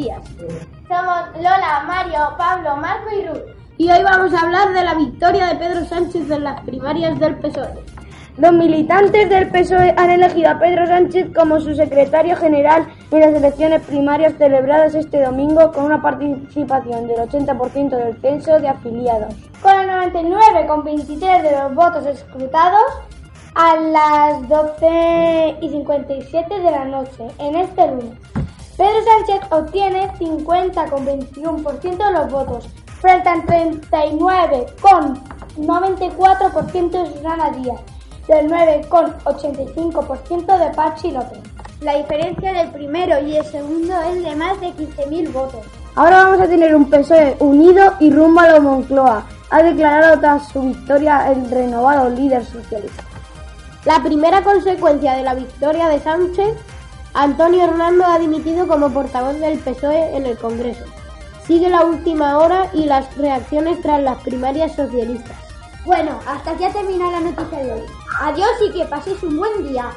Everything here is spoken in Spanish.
días. Somos Lola, Mario, Pablo, Marco y Ruth. Y hoy vamos a hablar de la victoria de Pedro Sánchez en las primarias del PSOE. Los militantes del PSOE han elegido a Pedro Sánchez como su secretario general en las elecciones primarias celebradas este domingo con una participación del 80% del censo de afiliados. Con el 99,23 de los votos escrutados a las 12 y 57 de la noche en este lunes. Pedro Sánchez obtiene 50,21% de los votos frente al 39,94% de Susana Díaz del 9,85% de Pachi López. La diferencia del primero y el segundo es de más de 15.000 votos. Ahora vamos a tener un PSOE unido y rumbo a la Moncloa, ha declarado tras su victoria el renovado líder socialista. La primera consecuencia de la victoria de Sánchez, Antonio Hernando ha dimitido como portavoz del PSOE en el Congreso. Sigue la última hora y las reacciones tras las primarias socialistas. Bueno, hasta aquí ha terminado la noticia de hoy. Adiós y que paséis un buen día.